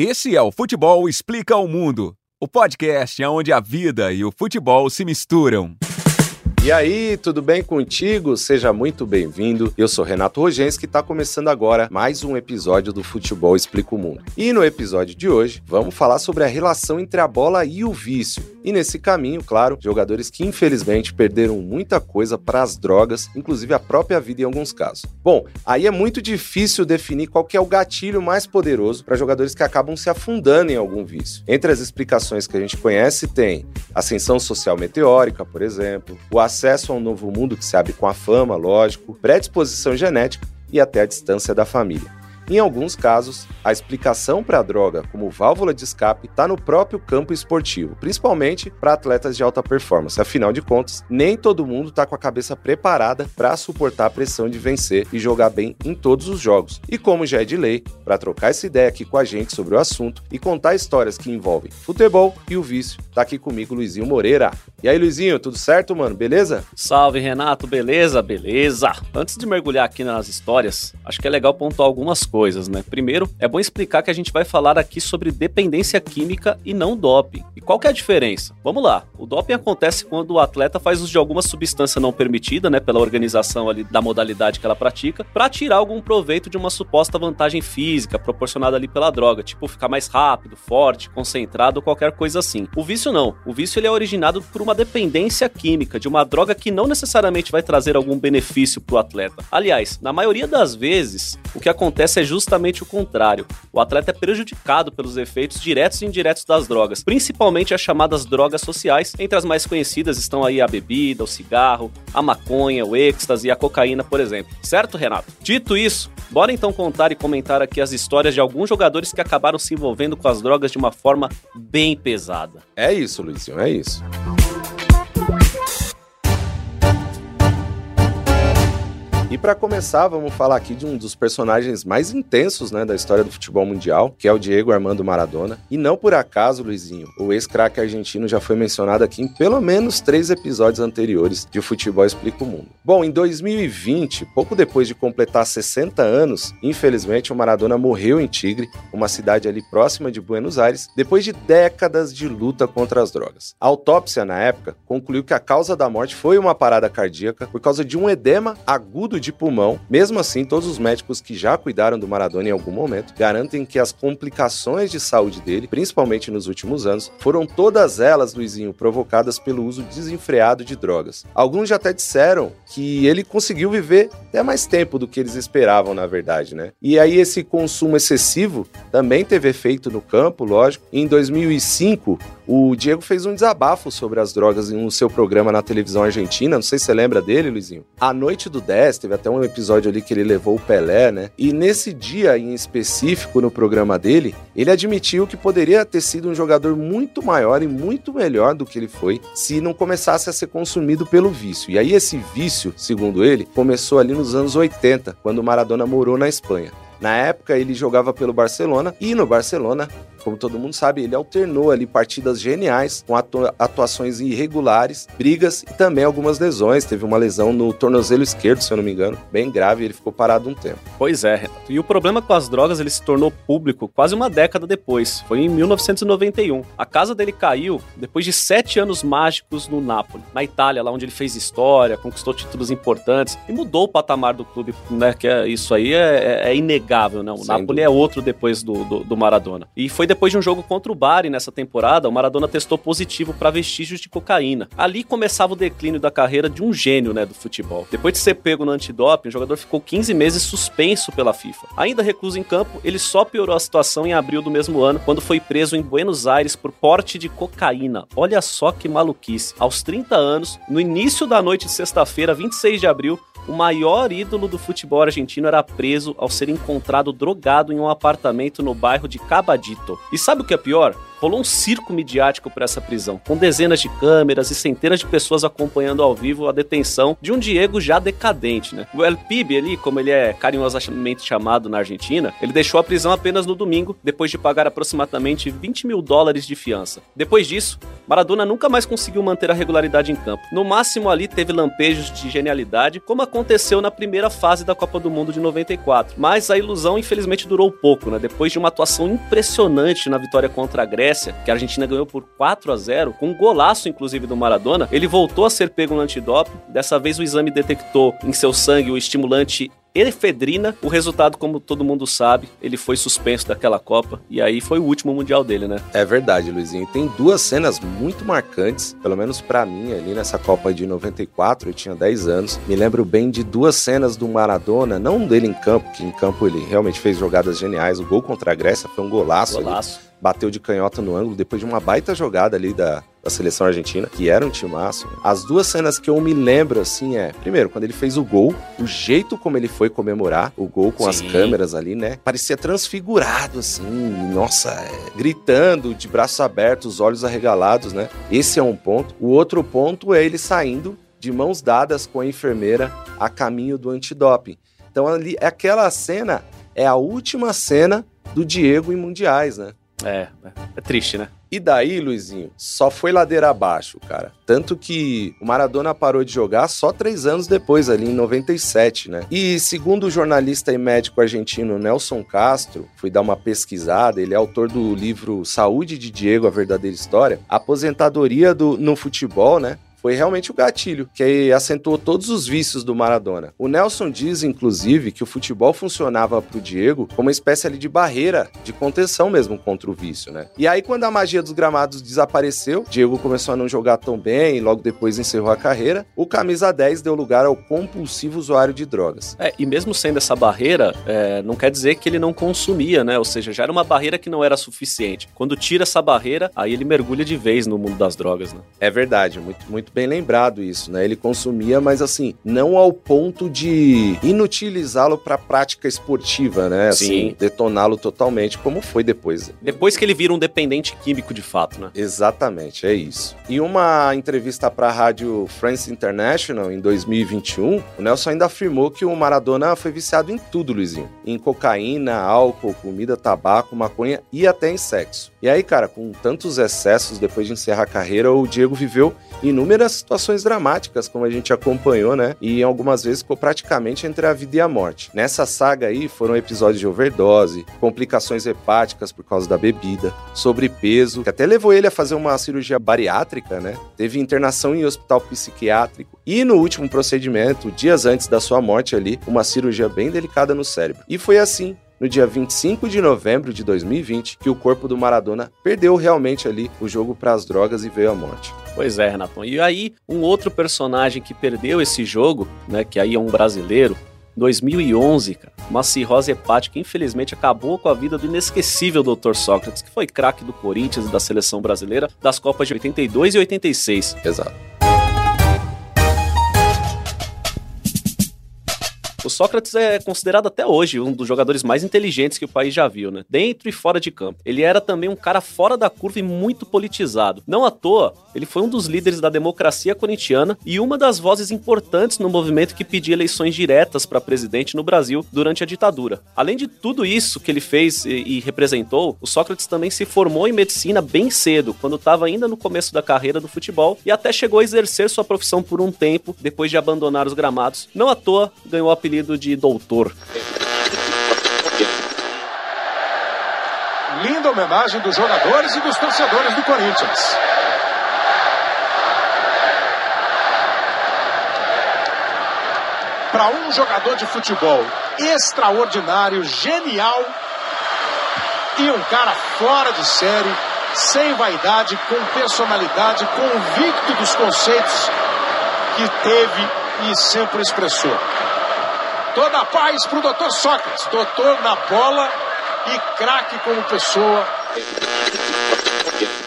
Esse é o Futebol Explica ao Mundo, o podcast onde a vida e o futebol se misturam. E aí, tudo bem contigo? Seja muito bem-vindo. Eu sou Renato Rogens que está começando agora mais um episódio do Futebol Explica o Mundo. E no episódio de hoje, vamos falar sobre a relação entre a bola e o vício. E nesse caminho, claro, jogadores que infelizmente perderam muita coisa para as drogas, inclusive a própria vida em alguns casos. Bom, aí é muito difícil definir qual é o gatilho mais poderoso para jogadores que acabam se afundando em algum vício. Entre as explicações que a gente conhece tem ascensão social meteórica, por exemplo, o acesso a um novo mundo que se abre com a fama, lógico, predisposição genética e até a distância da família. Em alguns casos, a explicação para a droga como válvula de escape está no próprio campo esportivo, principalmente para atletas de alta performance. Afinal de contas, nem todo mundo está com a cabeça preparada para suportar a pressão de vencer e jogar bem em todos os jogos. E como já é de lei, para trocar essa ideia aqui com a gente sobre o assunto e contar histórias que envolvem futebol e o vício, tá aqui comigo Luizinho Moreira. E aí, Luizinho, tudo certo, mano? Beleza? Salve, Renato, beleza? Beleza. Antes de mergulhar aqui nas histórias, acho que é legal pontuar algumas coisas coisas, né? Primeiro, é bom explicar que a gente vai falar aqui sobre dependência química e não doping. E qual que é a diferença? Vamos lá. O doping acontece quando o atleta faz uso de alguma substância não permitida, né, pela organização ali da modalidade que ela pratica, para tirar algum proveito de uma suposta vantagem física proporcionada ali pela droga, tipo ficar mais rápido, forte, concentrado qualquer coisa assim. O vício não. O vício ele é originado por uma dependência química de uma droga que não necessariamente vai trazer algum benefício para o atleta. Aliás, na maioria das vezes, o que acontece é justamente o contrário. O atleta é prejudicado pelos efeitos diretos e indiretos das drogas, principalmente as chamadas drogas sociais. Entre as mais conhecidas estão aí a bebida, o cigarro, a maconha, o êxtase e a cocaína, por exemplo. Certo, Renato? Dito isso, bora então contar e comentar aqui as histórias de alguns jogadores que acabaram se envolvendo com as drogas de uma forma bem pesada. É isso, Luizinho, é isso. E para começar, vamos falar aqui de um dos personagens mais intensos né, da história do futebol mundial, que é o Diego Armando Maradona. E não por acaso, Luizinho, o ex-craque argentino já foi mencionado aqui em pelo menos três episódios anteriores de O Futebol Explica o Mundo. Bom, em 2020, pouco depois de completar 60 anos, infelizmente o Maradona morreu em Tigre, uma cidade ali próxima de Buenos Aires, depois de décadas de luta contra as drogas. A autópsia, na época, concluiu que a causa da morte foi uma parada cardíaca por causa de um edema agudo de pulmão. Mesmo assim, todos os médicos que já cuidaram do Maradona em algum momento garantem que as complicações de saúde dele, principalmente nos últimos anos, foram todas elas, Luizinho, provocadas pelo uso desenfreado de drogas. Alguns já até disseram que ele conseguiu viver até mais tempo do que eles esperavam, na verdade, né? E aí esse consumo excessivo também teve efeito no campo, lógico. Em 2005, o Diego fez um desabafo sobre as drogas no seu programa na televisão argentina. Não sei se você lembra dele, Luizinho. A Noite do 10, teve até um episódio ali que ele levou o Pelé, né? E nesse dia em específico no programa dele, ele admitiu que poderia ter sido um jogador muito maior e muito melhor do que ele foi se não começasse a ser consumido pelo vício. E aí esse vício, segundo ele, começou ali nos anos 80, quando Maradona morou na Espanha. Na época ele jogava pelo Barcelona e no Barcelona como todo mundo sabe, ele alternou ali partidas geniais com atuações irregulares, brigas e também algumas lesões. Teve uma lesão no tornozelo esquerdo, se eu não me engano, bem grave, e ele ficou parado um tempo. Pois é, Renato. E o problema com as drogas, ele se tornou público quase uma década depois. Foi em 1991. A casa dele caiu depois de sete anos mágicos no Napoli, na Itália, lá onde ele fez história, conquistou títulos importantes e mudou o patamar do clube, né? Que é, isso aí é, é, é inegável, né? O Sem Napoli dúvida. é outro depois do, do, do Maradona. E foi depois de um jogo contra o Bari nessa temporada, o Maradona testou positivo para vestígios de cocaína. Ali começava o declínio da carreira de um gênio, né, do futebol. Depois de ser pego no antidoping, o jogador ficou 15 meses suspenso pela FIFA. Ainda recluso em campo, ele só piorou a situação em abril do mesmo ano, quando foi preso em Buenos Aires por porte de cocaína. Olha só que maluquice. Aos 30 anos, no início da noite de sexta-feira, 26 de abril, o maior ídolo do futebol argentino era preso ao ser encontrado drogado em um apartamento no bairro de Cabadito. E sabe o que é pior? Rolou um circo midiático por essa prisão, com dezenas de câmeras e centenas de pessoas acompanhando ao vivo a detenção de um Diego já decadente, né? O El Pibe ali, como ele é carinhosamente chamado na Argentina, ele deixou a prisão apenas no domingo, depois de pagar aproximadamente 20 mil dólares de fiança. Depois disso, Maradona nunca mais conseguiu manter a regularidade em campo. No máximo ali teve lampejos de genialidade, como aconteceu na primeira fase da Copa do Mundo de 94. Mas a ilusão infelizmente durou pouco, né? Depois de uma atuação impressionante na vitória contra a Grécia, que a Argentina ganhou por 4 a 0, com um golaço inclusive do Maradona, ele voltou a ser pego no antidoping. Dessa vez o exame detectou em seu sangue o estimulante efedrina. O resultado, como todo mundo sabe, ele foi suspenso daquela Copa e aí foi o último mundial dele, né? É verdade, Luizinho. Tem duas cenas muito marcantes, pelo menos para mim, ali nessa Copa de 94, eu tinha 10 anos. Me lembro bem de duas cenas do Maradona, não dele em campo, que em campo ele realmente fez jogadas geniais. O gol contra a Grécia foi um golaço. Golaço. Ali bateu de canhota no ângulo depois de uma baita jogada ali da, da seleção argentina, que era um timaço. As duas cenas que eu me lembro, assim, é... Primeiro, quando ele fez o gol, o jeito como ele foi comemorar o gol com Sim. as câmeras ali, né? Parecia transfigurado, assim, nossa, é, gritando, de braços abertos, olhos arregalados, né? Esse é um ponto. O outro ponto é ele saindo de mãos dadas com a enfermeira a caminho do antidoping. Então, ali, aquela cena é a última cena do Diego em mundiais, né? É, é triste, né? E daí, Luizinho, só foi ladeira abaixo, cara. Tanto que o Maradona parou de jogar só três anos depois, ali em 97, né? E segundo o jornalista e médico argentino Nelson Castro, fui dar uma pesquisada, ele é autor do livro Saúde de Diego, a verdadeira história. A aposentadoria do, no futebol, né? Foi realmente o gatilho, que acentuou todos os vícios do Maradona. O Nelson diz, inclusive, que o futebol funcionava para o Diego como uma espécie ali de barreira, de contenção mesmo contra o vício, né? E aí, quando a magia dos gramados desapareceu, Diego começou a não jogar tão bem e logo depois encerrou a carreira, o camisa 10 deu lugar ao compulsivo usuário de drogas. É, e mesmo sendo essa barreira, é, não quer dizer que ele não consumia, né? Ou seja, já era uma barreira que não era suficiente. Quando tira essa barreira, aí ele mergulha de vez no mundo das drogas, né? É verdade, muito, muito muito bem lembrado isso, né? Ele consumia, mas assim, não ao ponto de inutilizá-lo para prática esportiva, né? Assim, detoná-lo totalmente, como foi depois. Depois que ele vira um dependente químico de fato, né? Exatamente, é isso. Em uma entrevista para a rádio France International em 2021, o Nelson ainda afirmou que o Maradona foi viciado em tudo, Luizinho. Em cocaína, álcool, comida, tabaco, maconha e até em sexo. E aí, cara, com tantos excessos depois de encerrar a carreira, o Diego viveu inúmeras situações dramáticas, como a gente acompanhou, né? E algumas vezes ficou praticamente entre a vida e a morte. Nessa saga aí foram episódios de overdose, complicações hepáticas por causa da bebida, sobrepeso, que até levou ele a fazer uma cirurgia bariátrica, né? Teve internação em hospital psiquiátrico e no último procedimento, dias antes da sua morte ali, uma cirurgia bem delicada no cérebro. E foi assim no dia 25 de novembro de 2020 que o corpo do Maradona perdeu realmente ali o jogo para as drogas e veio à morte. Pois é, Renato. E aí, um outro personagem que perdeu esse jogo, né, que aí é um brasileiro, 2011, cara, uma cirrose hepática infelizmente acabou com a vida do inesquecível Dr. Sócrates, que foi craque do Corinthians e da seleção brasileira das Copas de 82 e 86. Exato. O Sócrates é considerado até hoje um dos jogadores mais inteligentes que o país já viu, né? Dentro e fora de campo. Ele era também um cara fora da curva e muito politizado. Não à toa, ele foi um dos líderes da democracia corintiana e uma das vozes importantes no movimento que pedia eleições diretas para presidente no Brasil durante a ditadura. Além de tudo isso que ele fez e, representou, o Sócrates também se formou em medicina bem cedo, quando estava ainda no começo da carreira do futebol e até chegou a exercer sua profissão por um tempo depois de abandonar os gramados. Não à toa ganhou o apelido de doutor. Linda homenagem dos jogadores e dos torcedores do Corinthians. Para um jogador de futebol extraordinário, genial e um cara fora de série, sem vaidade, com personalidade, convicto dos conceitos que teve e sempre expressou. Toda a paz para o doutor Sócrates, doutor na bola e craque como pessoa.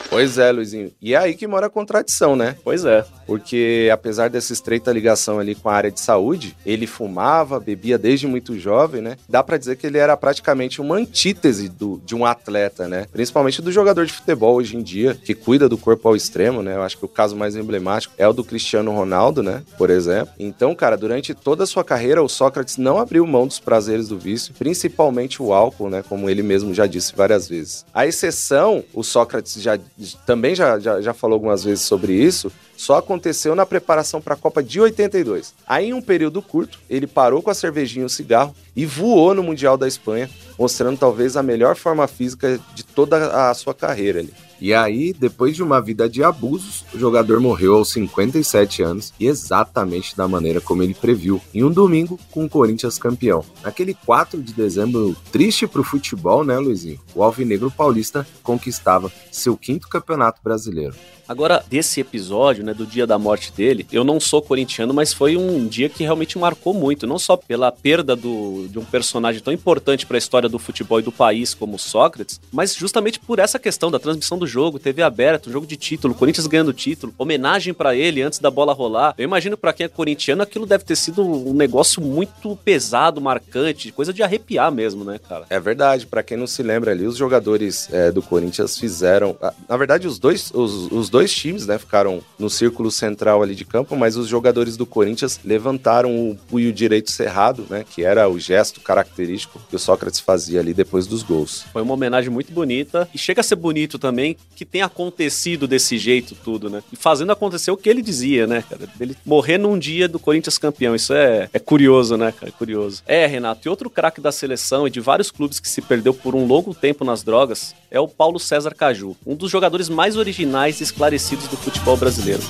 Pois é, Luizinho. E é aí que mora a contradição, né? Pois é. Porque apesar dessa estreita ligação ali com a área de saúde, ele fumava, bebia desde muito jovem, né? Dá para dizer que ele era praticamente uma antítese do, de um atleta, né? Principalmente do jogador de futebol hoje em dia, que cuida do corpo ao extremo, né? Eu acho que o caso mais emblemático é o do Cristiano Ronaldo, né? Por exemplo. Então, cara, durante toda a sua carreira, o Sócrates não abriu mão dos prazeres do vício, principalmente o álcool, né? Como ele mesmo já disse várias vezes. A exceção, o Sócrates já também já, já, já falou algumas vezes sobre isso, só aconteceu na preparação para a Copa de 82. Aí, em um período curto, ele parou com a cervejinha e o cigarro e voou no Mundial da Espanha, mostrando talvez a melhor forma física de toda a sua carreira ali. E aí, depois de uma vida de abusos, o jogador morreu aos 57 anos e exatamente da maneira como ele previu, em um domingo com o Corinthians campeão. Naquele 4 de dezembro triste para o futebol, né, Luizinho? O Alvinegro Paulista conquistava seu quinto campeonato brasileiro. Agora, desse episódio, né, do dia da morte dele, eu não sou corintiano, mas foi um dia que realmente marcou muito, não só pela perda do, de um personagem tão importante para a história do futebol e do país como Sócrates, mas justamente por essa questão da transmissão do jogo, TV aberta, um jogo de título, Corinthians ganhando título, homenagem para ele antes da bola rolar. Eu imagino para quem é corintiano aquilo deve ter sido um negócio muito pesado, marcante, coisa de arrepiar mesmo, né, cara? É verdade, para quem não se lembra ali, os jogadores é, do Corinthians fizeram, na verdade os dois, os, os dois dois times, né, ficaram no círculo central ali de campo, mas os jogadores do Corinthians levantaram o punho direito cerrado, né, que era o gesto característico que o Sócrates fazia ali depois dos gols. Foi uma homenagem muito bonita e chega a ser bonito também que tenha acontecido desse jeito tudo, né? E fazendo acontecer o que ele dizia, né, cara? Ele morrer num dia do Corinthians campeão. Isso é, é curioso, né, cara? É curioso. É, Renato, e outro craque da seleção e de vários clubes que se perdeu por um longo tempo nas drogas é o Paulo César Caju, um dos jogadores mais originais e esclarecidos esclarecidos do futebol brasileiro.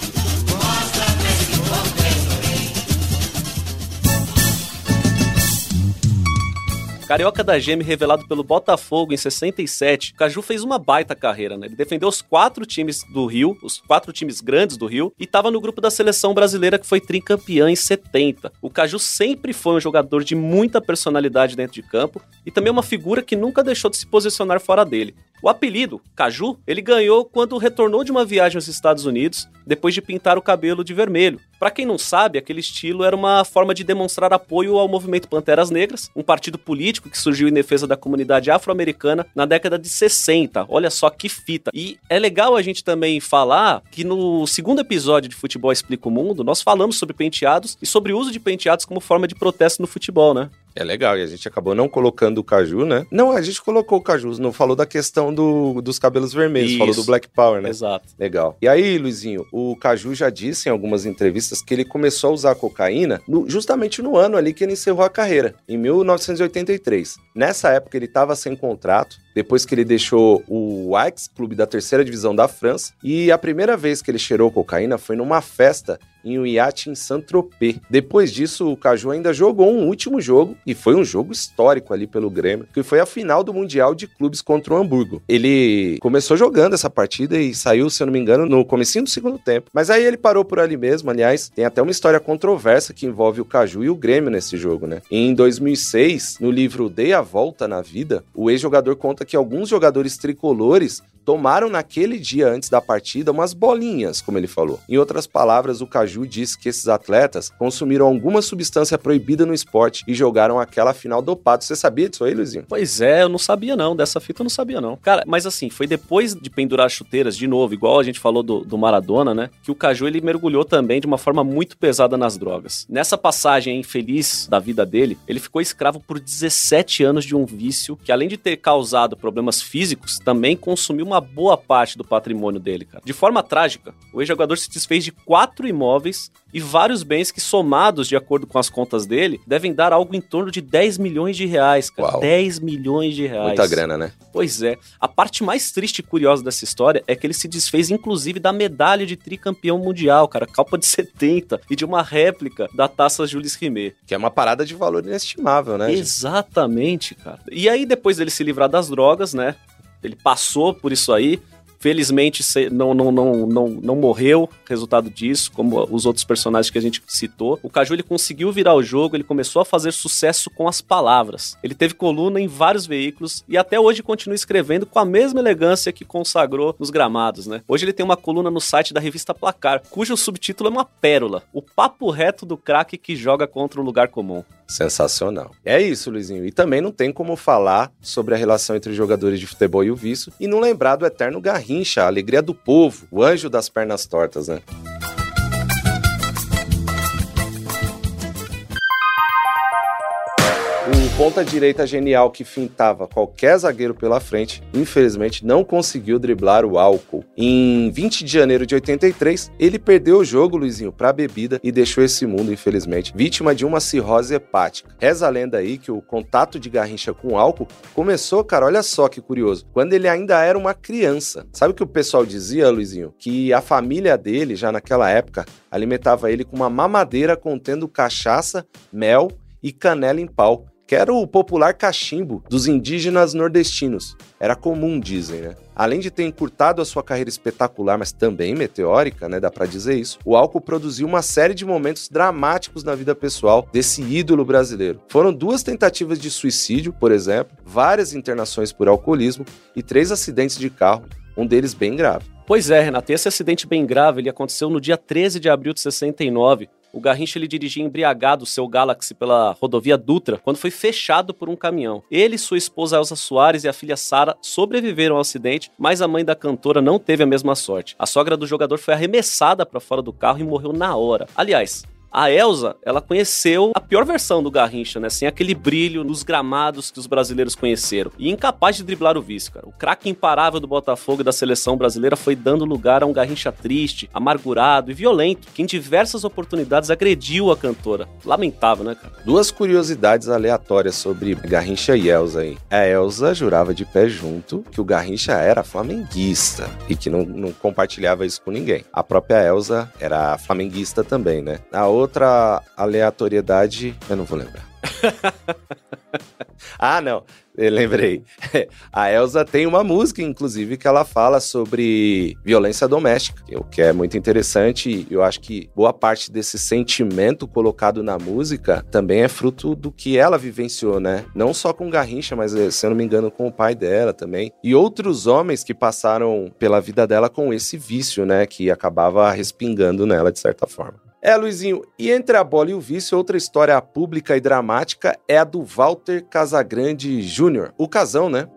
Carioca da Geme revelado pelo Botafogo em 67, Caju fez uma baita carreira, né? Ele defendeu os quatro times do Rio, os quatro times grandes do Rio, e estava no grupo da seleção brasileira que foi tricampeã em 70. O Caju sempre foi um jogador de muita personalidade dentro de campo e também uma figura que nunca deixou de se posicionar fora dele. O apelido, Caju, ele ganhou quando retornou de uma viagem aos Estados Unidos, depois de pintar o cabelo de vermelho. Para quem não sabe, aquele estilo era uma forma de demonstrar apoio ao movimento Panteras Negras, um partido político que surgiu em defesa da comunidade afro-americana na década de 60. Olha só que fita. E é legal a gente também falar que no segundo episódio de Futebol Explica o Mundo, nós falamos sobre penteados e sobre o uso de penteados como forma de protesto no futebol, né? É legal, e a gente acabou não colocando o Caju, né? Não, a gente colocou o Caju, não falou da questão do, dos cabelos vermelhos, Isso. falou do Black Power, né? Exato. Legal. E aí, Luizinho, o Caju já disse em algumas entrevistas que ele começou a usar cocaína no, justamente no ano ali que ele encerrou a carreira, em 1983. Nessa época ele estava sem contrato, depois que ele deixou o Ajax, clube da terceira divisão da França, e a primeira vez que ele cheirou cocaína foi numa festa em um iate em Saint-Tropez. Depois disso, o Caju ainda jogou um último jogo, e foi um jogo histórico ali pelo Grêmio, que foi a final do Mundial de Clubes contra o Hamburgo. Ele começou jogando essa partida e saiu, se eu não me engano, no comecinho do segundo tempo. Mas aí ele parou por ali mesmo, aliás, tem até uma história controversa que envolve o Caju e o Grêmio nesse jogo, né? Em 2006, no livro Dei a Volta na Vida, o ex-jogador conta conta que alguns jogadores tricolores tomaram naquele dia antes da partida umas bolinhas, como ele falou. Em outras palavras, o Caju disse que esses atletas consumiram alguma substância proibida no esporte e jogaram aquela final dopado. Você sabia disso aí, Luizinho? Pois é, eu não sabia não. Dessa fita eu não sabia não. Cara, mas assim, foi depois de pendurar chuteiras de novo, igual a gente falou do, do Maradona, né? Que o Caju ele mergulhou também de uma forma muito pesada nas drogas. Nessa passagem infeliz da vida dele, ele ficou escravo por 17 anos de um vício que, além de ter causado problemas físicos, também consumiu uma boa parte do patrimônio dele, cara. De forma trágica, o ex-jogador se desfez de quatro imóveis e vários bens que, somados de acordo com as contas dele, devem dar algo em torno de 10 milhões de reais, cara. Uau. 10 milhões de reais. Muita grana, né? Pois é. A parte mais triste e curiosa dessa história é que ele se desfez, inclusive, da medalha de tricampeão mundial, cara. Copa de 70 e de uma réplica da taça Jules Rimet. Que é uma parada de valor inestimável, né? Exatamente, cara. E aí, depois dele se livrar das drogas, né? Ele passou por isso aí, Felizmente não, não, não, não, não morreu resultado disso, como os outros personagens que a gente citou. O Caju ele conseguiu virar o jogo, ele começou a fazer sucesso com as palavras. Ele teve coluna em vários veículos e até hoje continua escrevendo com a mesma elegância que consagrou nos gramados, né? Hoje ele tem uma coluna no site da revista Placar, cujo subtítulo é uma pérola: O papo reto do craque que joga contra o lugar comum. Sensacional. É isso, Luizinho. E também não tem como falar sobre a relação entre os jogadores de futebol e o vício e não lembrar do eterno Garrincha, a alegria do povo, o anjo das pernas tortas, né? Ponta direita genial que fintava qualquer zagueiro pela frente, infelizmente não conseguiu driblar o álcool. Em 20 de janeiro de 83, ele perdeu o jogo, Luizinho, para bebida e deixou esse mundo, infelizmente, vítima de uma cirrose hepática. Reza a lenda aí que o contato de Garrincha com álcool começou, cara, olha só que curioso, quando ele ainda era uma criança. Sabe o que o pessoal dizia, Luizinho? Que a família dele, já naquela época, alimentava ele com uma mamadeira contendo cachaça, mel e canela em pau que era o popular cachimbo dos indígenas nordestinos. Era comum, dizem, né? Além de ter encurtado a sua carreira espetacular, mas também meteórica, né, dá para dizer isso, o álcool produziu uma série de momentos dramáticos na vida pessoal desse ídolo brasileiro. Foram duas tentativas de suicídio, por exemplo, várias internações por alcoolismo e três acidentes de carro, um deles bem grave. Pois é, Renato, esse acidente bem grave ele aconteceu no dia 13 de abril de 69, o Garrincha ele dirigia embriagado o seu Galaxy pela rodovia Dutra quando foi fechado por um caminhão. Ele, sua esposa Elsa Soares e a filha Sara sobreviveram ao acidente, mas a mãe da cantora não teve a mesma sorte. A sogra do jogador foi arremessada para fora do carro e morreu na hora. Aliás, a Elsa, ela conheceu a pior versão do Garrincha, né? Sem aquele brilho nos gramados que os brasileiros conheceram. E incapaz de driblar o vice, cara. O craque imparável do Botafogo e da seleção brasileira foi dando lugar a um Garrincha triste, amargurado e violento, que em diversas oportunidades agrediu a cantora. Lamentável, né, cara? Duas curiosidades aleatórias sobre Garrincha e Elsa aí. A Elsa jurava de pé junto que o Garrincha era flamenguista e que não, não compartilhava isso com ninguém. A própria Elsa era flamenguista também, né? A outra aleatoriedade, eu não vou lembrar. ah, não. Eu lembrei. A Elsa tem uma música, inclusive, que ela fala sobre violência doméstica, o que é muito interessante. Eu acho que boa parte desse sentimento colocado na música também é fruto do que ela vivenciou, né? Não só com Garrincha, mas, eh, se eu não me engano, com o pai dela também. E outros homens que passaram pela vida dela com esse vício, né? Que acabava respingando nela, de certa forma. É, Luizinho, e entre a bola e o vício, outra história pública e dramática é a do Walter Casagrande Jr., o casão, né?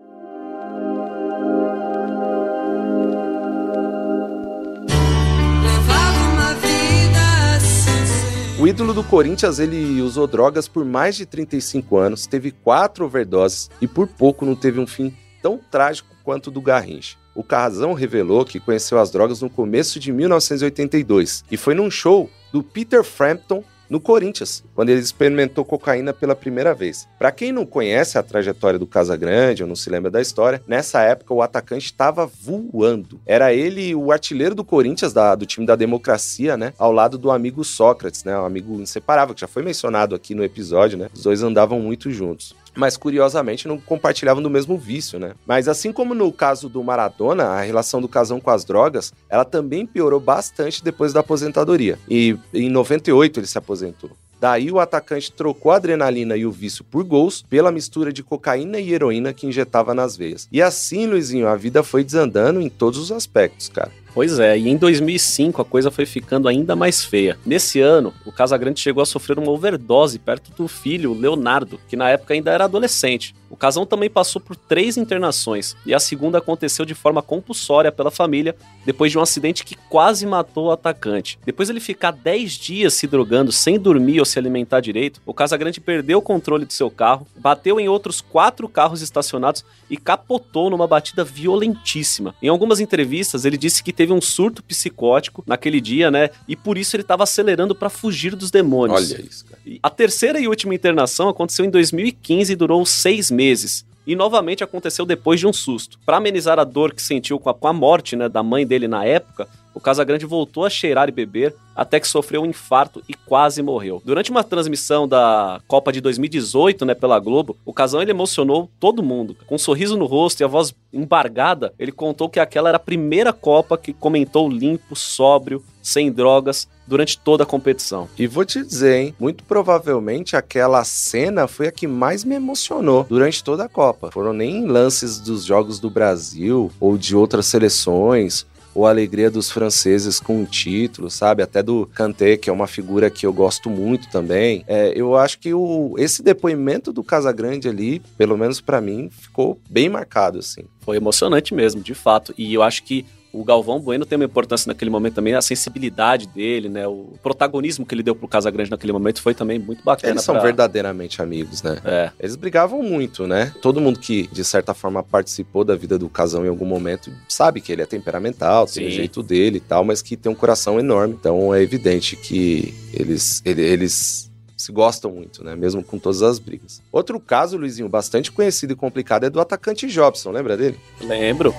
O ídolo do Corinthians, ele usou drogas por mais de 35 anos, teve quatro overdoses e por pouco não teve um fim tão trágico quanto o do Garrincha. O Carrazão revelou que conheceu as drogas no começo de 1982 e foi num show do Peter Frampton no Corinthians, quando ele experimentou cocaína pela primeira vez. Para quem não conhece a trajetória do Casagrande ou não se lembra da história, nessa época o atacante estava voando. Era ele o artilheiro do Corinthians, da, do time da democracia, né? Ao lado do amigo Sócrates, né? Um amigo inseparável, que já foi mencionado aqui no episódio, né? Os dois andavam muito juntos mas curiosamente não compartilhavam do mesmo vício, né? Mas assim como no caso do Maradona, a relação do casão com as drogas, ela também piorou bastante depois da aposentadoria. E em 98 ele se aposentou. Daí o atacante trocou a adrenalina e o vício por gols pela mistura de cocaína e heroína que injetava nas veias. E assim, Luizinho, a vida foi desandando em todos os aspectos, cara. Pois é, e em 2005 a coisa foi ficando ainda mais feia. Nesse ano, o Casagrande chegou a sofrer uma overdose perto do filho, Leonardo, que na época ainda era adolescente. O casal também passou por três internações, e a segunda aconteceu de forma compulsória pela família, depois de um acidente que quase matou o atacante. Depois ele ficar 10 dias se drogando sem dormir ou se alimentar direito, o Casagrande perdeu o controle do seu carro, bateu em outros quatro carros estacionados e capotou numa batida violentíssima. Em algumas entrevistas, ele disse que teve teve um surto psicótico naquele dia, né? E por isso ele estava acelerando para fugir dos demônios. Olha isso, cara. A terceira e última internação aconteceu em 2015 e durou seis meses e novamente aconteceu depois de um susto. Para amenizar a dor que sentiu com a, com a morte né, da mãe dele na época, o Casagrande voltou a cheirar e beber até que sofreu um infarto e quase morreu. Durante uma transmissão da Copa de 2018, né, pela Globo, o Casão ele emocionou todo mundo. Com um sorriso no rosto e a voz embargada, ele contou que aquela era a primeira Copa que comentou limpo, sóbrio, sem drogas, durante toda a competição. E vou te dizer, hein, muito provavelmente aquela cena foi a que mais me emocionou durante toda a Copa. Foram nem lances dos jogos do Brasil ou de outras seleções ou a alegria dos franceses com o título, sabe? Até do Kanté, que é uma figura que eu gosto muito também. É, eu acho que o, esse depoimento do Casagrande ali, pelo menos para mim, ficou bem marcado, assim. Foi emocionante mesmo, de fato. E eu acho que o Galvão Bueno tem uma importância naquele momento também, a sensibilidade dele, né? O protagonismo que ele deu pro Casagrande naquele momento foi também muito bacana. Eles são pra... verdadeiramente amigos, né? É. Eles brigavam muito, né? Todo mundo que, de certa forma, participou da vida do Casão em algum momento sabe que ele é temperamental, tem o jeito dele e tal, mas que tem um coração enorme. Então é evidente que eles, eles se gostam muito, né? Mesmo com todas as brigas. Outro caso, Luizinho, bastante conhecido e complicado é do atacante Jobson, lembra dele? Lembro.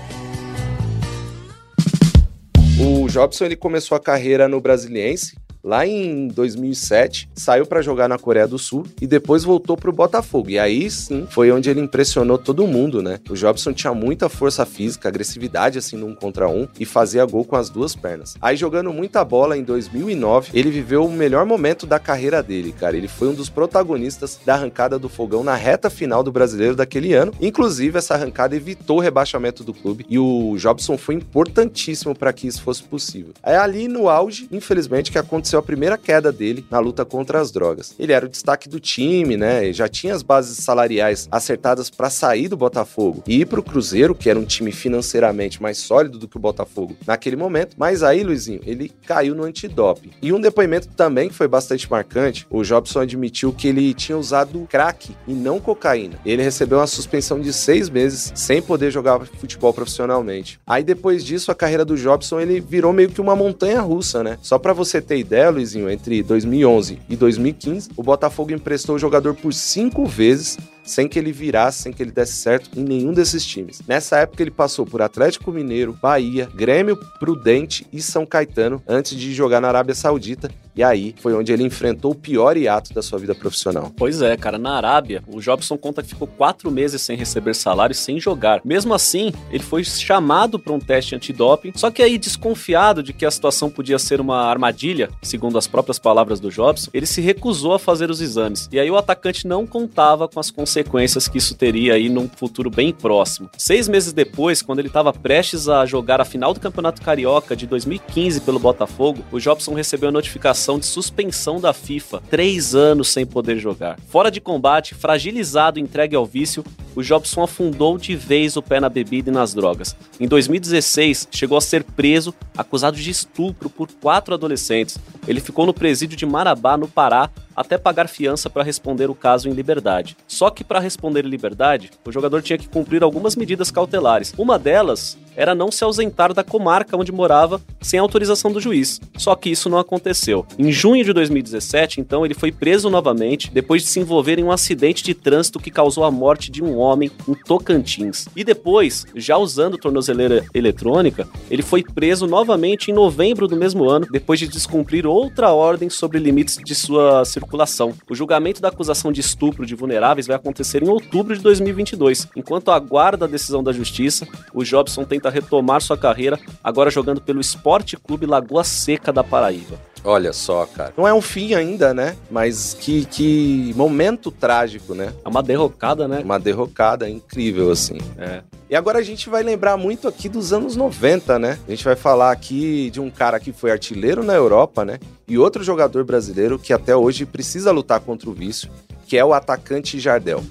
Jobson ele começou a carreira no Brasiliense lá em 2007, saiu para jogar na Coreia do Sul e depois voltou para o Botafogo. E aí sim foi onde ele impressionou todo mundo, né? O Jobson tinha muita força física, agressividade assim no um contra um e fazia gol com as duas pernas. Aí jogando muita bola em 2009, ele viveu o melhor momento da carreira dele, cara. Ele foi um dos protagonistas da arrancada do Fogão na reta final do Brasileiro daquele ano. Inclusive essa arrancada evitou o rebaixamento do clube e o Jobson foi importantíssimo para que isso fosse possível. É ali no auge, infelizmente, que aconteceu aconteceu a primeira queda dele na luta contra as drogas. Ele era o destaque do time, né? Já tinha as bases salariais acertadas para sair do Botafogo e ir para o Cruzeiro, que era um time financeiramente mais sólido do que o Botafogo naquele momento. Mas aí, Luizinho, ele caiu no antidoping. E um depoimento também que foi bastante marcante: o Jobson admitiu que ele tinha usado crack e não cocaína. Ele recebeu uma suspensão de seis meses sem poder jogar futebol profissionalmente. Aí depois disso, a carreira do Jobson ele virou meio que uma montanha russa, né? Só para você ter ideia, Luizinho, entre 2011 e 2015, o Botafogo emprestou o jogador por cinco vezes sem que ele virasse, sem que ele desse certo em nenhum desses times. Nessa época ele passou por Atlético Mineiro, Bahia, Grêmio Prudente e São Caetano antes de jogar na Arábia Saudita. E aí foi onde ele enfrentou o pior hiato da sua vida profissional. Pois é, cara, na Arábia, o Jobson conta que ficou quatro meses sem receber salário e sem jogar. Mesmo assim, ele foi chamado para um teste antidoping, só que aí, desconfiado de que a situação podia ser uma armadilha, segundo as próprias palavras do Jobson, ele se recusou a fazer os exames. E aí o atacante não contava com as consequências consequências que isso teria aí num futuro bem próximo. Seis meses depois, quando ele estava prestes a jogar a final do Campeonato Carioca de 2015 pelo Botafogo, o Jobson recebeu a notificação de suspensão da FIFA, três anos sem poder jogar. Fora de combate, fragilizado e entregue ao vício, o Jobson afundou de vez o pé na bebida e nas drogas. Em 2016, chegou a ser preso, acusado de estupro por quatro adolescentes. Ele ficou no presídio de Marabá, no Pará, até pagar fiança para responder o caso em liberdade. Só que para responder em liberdade, o jogador tinha que cumprir algumas medidas cautelares. Uma delas era não se ausentar da comarca onde morava sem autorização do juiz. Só que isso não aconteceu. Em junho de 2017, então, ele foi preso novamente depois de se envolver em um acidente de trânsito que causou a morte de um homem em Tocantins. E depois, já usando tornozeleira eletrônica, ele foi preso novamente em novembro do mesmo ano, depois de descumprir outra ordem sobre limites de sua circulação. O julgamento da acusação de estupro de vulneráveis vai acontecer em outubro de 2022. Enquanto aguarda a decisão da justiça, o Jobson tenta tenta retomar sua carreira, agora jogando pelo Esporte Clube Lagoa Seca da Paraíba. Olha só, cara. Não é um fim ainda, né? Mas que, que momento trágico, né? É uma derrocada, né? Uma derrocada incrível, assim. É. E agora a gente vai lembrar muito aqui dos anos 90, né? A gente vai falar aqui de um cara que foi artilheiro na Europa, né? E outro jogador brasileiro que até hoje precisa lutar contra o vício, que é o atacante Jardel.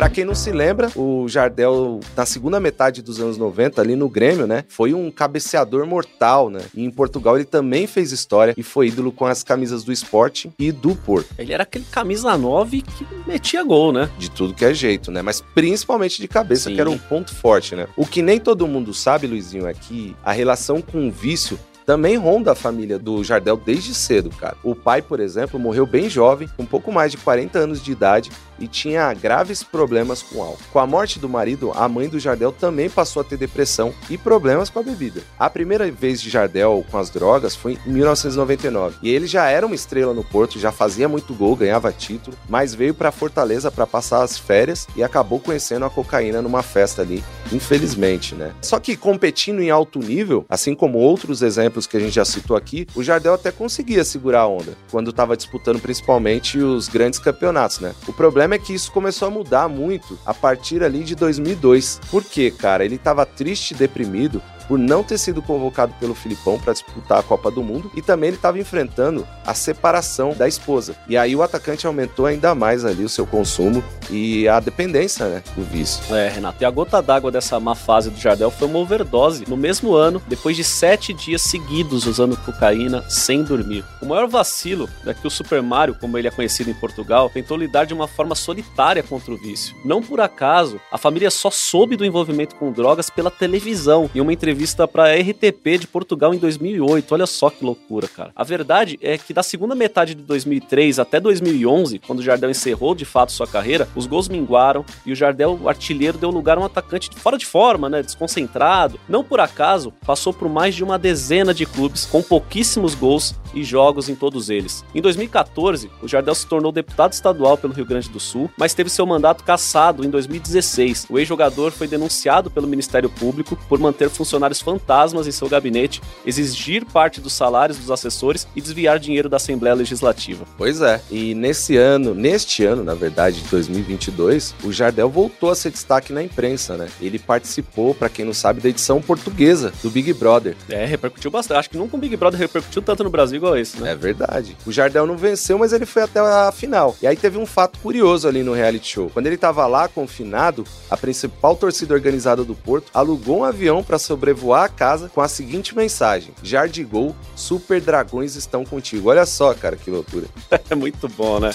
Para quem não se lembra, o Jardel, na segunda metade dos anos 90, ali no Grêmio, né, foi um cabeceador mortal, né? E em Portugal ele também fez história e foi ídolo com as camisas do Sporting e do Porto. Ele era aquele camisa 9 que metia gol, né? De tudo que é jeito, né? Mas principalmente de cabeça, Sim. que era um ponto forte, né? O que nem todo mundo sabe, Luizinho, é que a relação com o vício também ronda a família do Jardel desde cedo, cara. O pai, por exemplo, morreu bem jovem, com pouco mais de 40 anos de idade, e tinha graves problemas com álcool. Com a morte do marido, a mãe do Jardel também passou a ter depressão e problemas com a bebida. A primeira vez de Jardel com as drogas foi em 1999 e ele já era uma estrela no Porto, já fazia muito gol, ganhava título, mas veio para Fortaleza para passar as férias e acabou conhecendo a cocaína numa festa ali, infelizmente, né? Só que competindo em alto nível, assim como outros exemplos que a gente já citou aqui, o Jardel até conseguia segurar a onda quando estava disputando principalmente os grandes campeonatos, né? O problema é que isso começou a mudar muito a partir ali de 2002. Por quê, cara? Ele estava triste deprimido por não ter sido convocado pelo Filipão para disputar a Copa do Mundo e também ele estava enfrentando a separação da esposa. E aí o atacante aumentou ainda mais ali o seu consumo e a dependência, né, do vício. É, Renato, e a gota d'água dessa má fase do Jardel foi uma overdose no mesmo ano, depois de sete dias seguidos usando cocaína sem dormir. O maior vacilo é que o Super Mario, como ele é conhecido em Portugal, tentou lidar de uma forma solitária contra o vício. Não por acaso, a família só soube do envolvimento com drogas pela televisão, em uma entrevista entrevista para RTP de Portugal em 2008. Olha só que loucura, cara. A verdade é que da segunda metade de 2003 até 2011, quando o Jardel encerrou de fato sua carreira, os gols minguaram e o Jardel, o artilheiro, deu lugar a um atacante fora de forma, né, desconcentrado. Não por acaso, passou por mais de uma dezena de clubes com pouquíssimos gols e jogos em todos eles. Em 2014, o Jardel se tornou deputado estadual pelo Rio Grande do Sul, mas teve seu mandato cassado em 2016. O ex-jogador foi denunciado pelo Ministério Público por manter funcionários funcionários fantasmas em seu gabinete, exigir parte dos salários dos assessores e desviar dinheiro da Assembleia Legislativa. Pois é, e nesse ano, neste ano, na verdade, de 2022, o Jardel voltou a ser destaque na imprensa, né? Ele participou, para quem não sabe, da edição portuguesa do Big Brother. É, repercutiu bastante. Acho que nunca um Big Brother repercutiu tanto no Brasil igual esse, né? É verdade. O Jardel não venceu, mas ele foi até a final. E aí teve um fato curioso ali no reality show. Quando ele tava lá confinado, a principal torcida organizada do Porto alugou um avião para sobrevoar voar a casa com a seguinte mensagem: Jardigol, Super Dragões estão contigo. Olha só, cara, que loucura. é muito bom, né?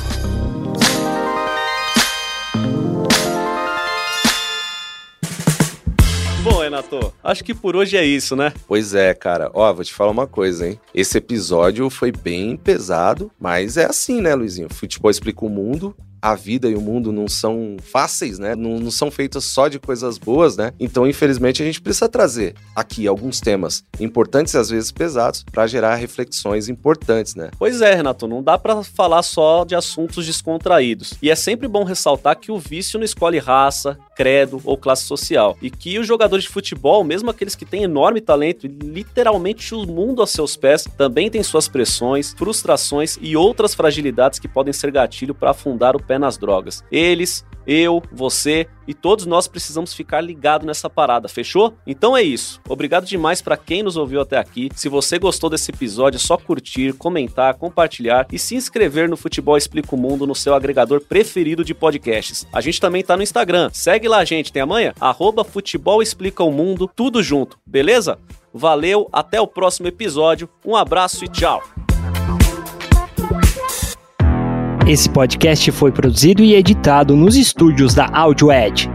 Bom, Renato, acho que por hoje é isso, né? Pois é, cara. Ó, vou te falar uma coisa, hein? Esse episódio foi bem pesado, mas é assim, né, Luizinho? Futebol explica o mundo a vida e o mundo não são fáceis, né? Não, não são feitas só de coisas boas, né? Então, infelizmente, a gente precisa trazer aqui alguns temas importantes e às vezes pesados para gerar reflexões importantes, né? Pois é, Renato, não dá para falar só de assuntos descontraídos. E é sempre bom ressaltar que o vício não escolhe raça, credo ou classe social. E que os jogadores de futebol, mesmo aqueles que têm enorme talento literalmente o mundo a seus pés, também têm suas pressões, frustrações e outras fragilidades que podem ser gatilho para afundar o pé nas drogas. Eles, eu, você e todos nós precisamos ficar ligado nessa parada, fechou? Então é isso. Obrigado demais para quem nos ouviu até aqui. Se você gostou desse episódio, é só curtir, comentar, compartilhar e se inscrever no Futebol Explica o Mundo no seu agregador preferido de podcasts. A gente também tá no Instagram. Segue lá, gente. Tem amanhã? Arroba Futebol Explica o Mundo, tudo junto, beleza? Valeu, até o próximo episódio. Um abraço e tchau. Esse podcast foi produzido e editado nos estúdios da Audio Edge.